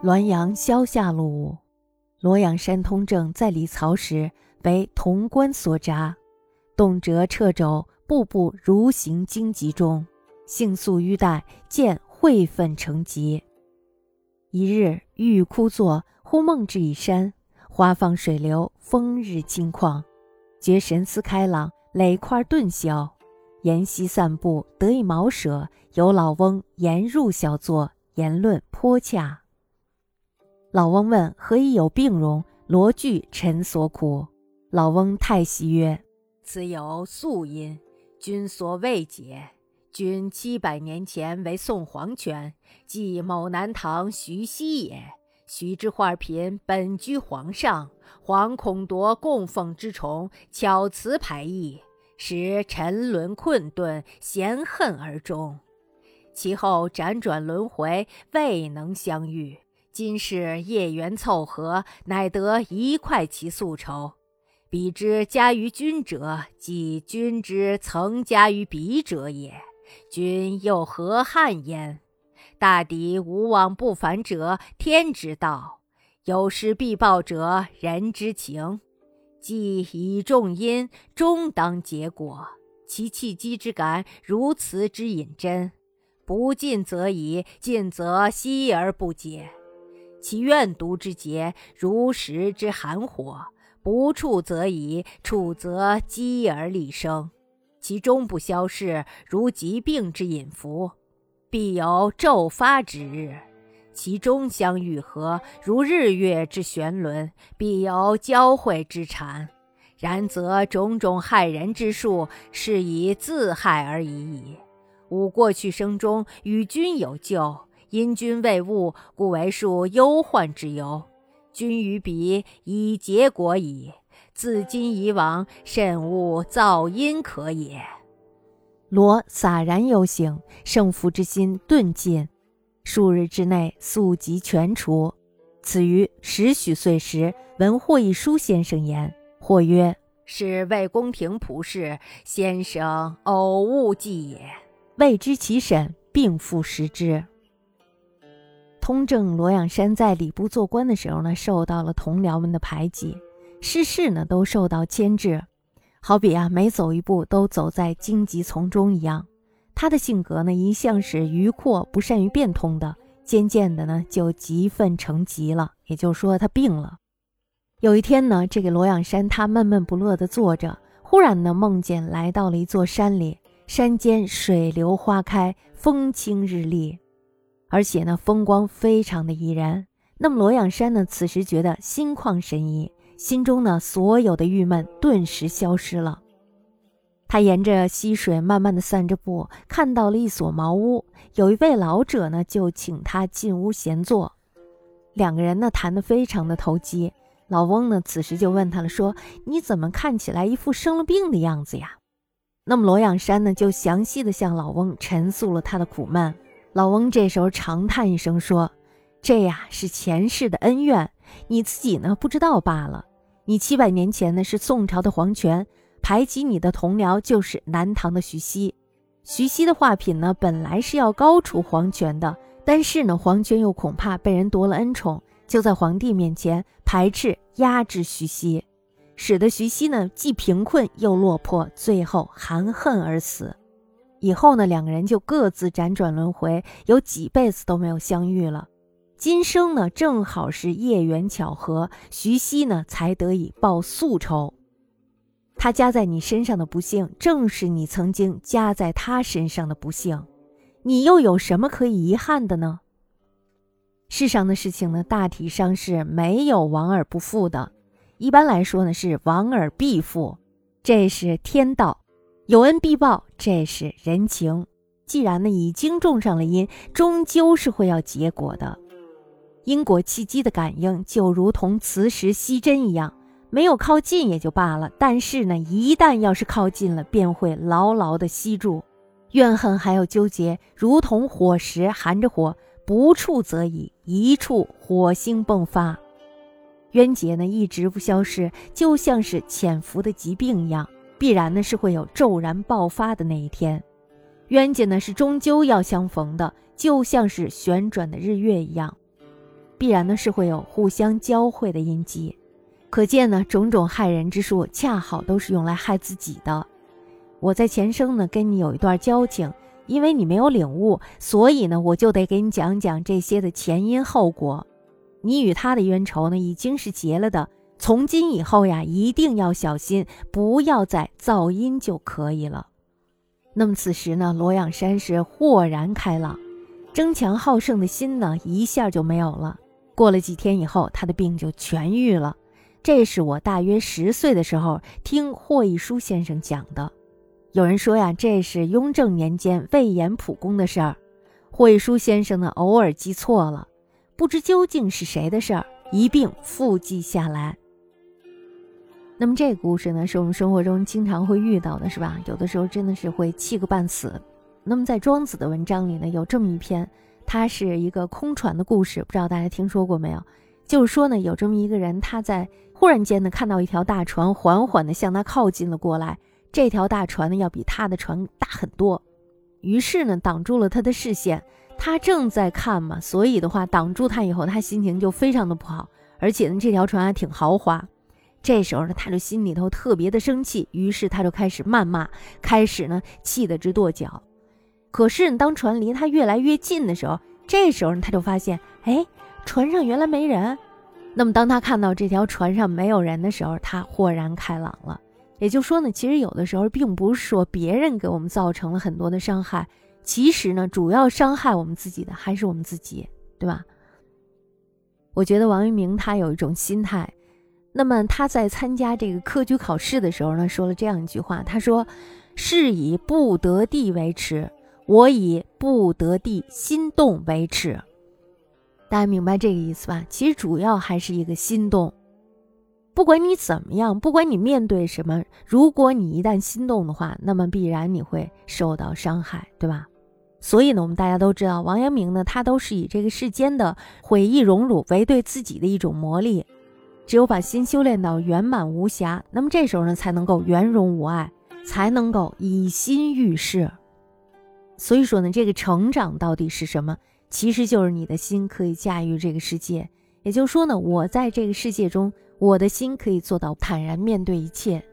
滦阳萧下路，罗阳山通政在李曹时，为潼关所扎，动辄掣肘，步步如行荆棘中。性宿于带，见会愤成疾。一日欲枯坐，忽梦至一山，花放水流，风日清旷，觉神思开朗，累块顿消。沿溪散步，得一茅舍，有老翁言入小坐，言论颇洽。老翁问何以有病容？罗句臣所苦。老翁太息曰：“此有素因，君所未解。君七百年前为宋皇权，即某南唐徐熙也。徐之画品本居皇上，皇恐夺供奉之宠，巧辞排异，使沉沦困顿，嫌恨而终。其后辗转轮回，未能相遇。”今是业缘凑合，乃得一块其宿仇。彼之加于君者，即君之曾加于彼者也。君又何憾焉？大抵无往不返者，天之道；有失必报者，人之情。既以重因，终当结果。其契机之感，如此之引真。不进则已，进则息而不解。其怨毒之结，如石之寒火；不触则已，触则积而立生。其终不消逝，如疾病之隐伏，必有骤发之日；其终相愈合，如日月之旋轮，必有交汇之禅。然则种种害人之术，是以自害而已矣。吾过去生中与君有旧。因君未悟，故为数忧患之忧。君与彼以结果矣。自今以往，慎勿造因可也。罗洒然有醒，胜负之心顿尽，数日之内宿疾全除。此于十许岁时，闻霍一书先生言，或曰：“是魏宫廷仆士，先生偶误记也。”未知其审，并复识之。通政罗阳山在礼部做官的时候呢，受到了同僚们的排挤，事事呢都受到牵制，好比啊每走一步都走在荆棘丛中一样。他的性格呢一向是愚阔，不善于变通的，渐渐的呢就积愤成疾了，也就是说他病了。有一天呢，这个罗阳山他闷闷不乐地坐着，忽然呢梦见来到了一座山里，山间水流花开，风清日丽。而且呢，风光非常的怡然。那么罗阳山呢，此时觉得心旷神怡，心中呢所有的郁闷顿时消失了。他沿着溪水慢慢的散着步，看到了一所茅屋，有一位老者呢，就请他进屋闲坐。两个人呢谈得非常的投机。老翁呢此时就问他了，说：“你怎么看起来一副生了病的样子呀？”那么罗阳山呢就详细的向老翁陈述了他的苦闷。老翁这时候长叹一声说：“这呀是前世的恩怨，你自己呢不知道罢了。你七百年前呢是宋朝的皇权，排挤你的同僚就是南唐的徐熙。徐熙的画品呢本来是要高出皇权的，但是呢皇权又恐怕被人夺了恩宠，就在皇帝面前排斥压制徐熙，使得徐熙呢既贫困又落魄，最后含恨而死。”以后呢，两个人就各自辗转轮回，有几辈子都没有相遇了。今生呢，正好是业缘巧合，徐熙呢才得以报宿仇。他加在你身上的不幸，正是你曾经加在他身上的不幸。你又有什么可以遗憾的呢？世上的事情呢，大体上是没有亡而不复的。一般来说呢，是亡而必复，这是天道。有恩必报，这是人情。既然呢已经种上了因，终究是会要结果的。因果契机的感应就如同磁石吸针一样，没有靠近也就罢了，但是呢一旦要是靠近了，便会牢牢的吸住。怨恨还有纠结，如同火石含着火，不触则已，一触火星迸发。冤结呢一直不消失，就像是潜伏的疾病一样。必然呢是会有骤然爆发的那一天，冤家呢是终究要相逢的，就像是旋转的日月一样。必然呢是会有互相交汇的印记。可见呢，种种害人之术，恰好都是用来害自己的。我在前生呢跟你有一段交情，因为你没有领悟，所以呢我就得给你讲讲这些的前因后果。你与他的冤仇呢已经是结了的，从今以后呀，一定要小心，不要再噪音就可以了。那么此时呢，罗阳山是豁然开朗，争强好胜的心呢一下就没有了。过了几天以后，他的病就痊愈了。这是我大约十岁的时候听霍一书先生讲的。有人说呀，这是雍正年间魏延普公的事儿。霍一书先生呢，偶尔记错了，不知究竟是谁的事儿，一并复记下来。那么这个故事呢，是我们生活中经常会遇到的，是吧？有的时候真的是会气个半死。那么在庄子的文章里呢，有这么一篇，它是一个空船的故事，不知道大家听说过没有？就是说呢，有这么一个人，他在忽然间呢看到一条大船缓缓地向他靠近了过来。这条大船呢要比他的船大很多，于是呢挡住了他的视线。他正在看嘛，所以的话挡住他以后，他心情就非常的不好。而且呢这条船还挺豪华。这时候呢他就心里头特别的生气，于是他就开始谩骂，开始呢气得直跺脚。可是当船离他越来越近的时候，这时候他就发现，哎。船上原来没人，那么当他看到这条船上没有人的时候，他豁然开朗了。也就说呢，其实有的时候并不是说别人给我们造成了很多的伤害，其实呢，主要伤害我们自己的还是我们自己，对吧？我觉得王阳明他有一种心态，那么他在参加这个科举考试的时候呢，说了这样一句话，他说：“是以不得地为耻，我以不得地心动为耻。”大家明白这个意思吧？其实主要还是一个心动。不管你怎么样，不管你面对什么，如果你一旦心动的话，那么必然你会受到伤害，对吧？所以呢，我们大家都知道，王阳明呢，他都是以这个世间的毁誉荣辱为对自己的一种磨砺。只有把心修炼到圆满无瑕，那么这时候呢，才能够圆融无碍，才能够以心遇事。所以说呢，这个成长到底是什么？其实就是你的心可以驾驭这个世界，也就是说呢，我在这个世界中，我的心可以做到坦然面对一切。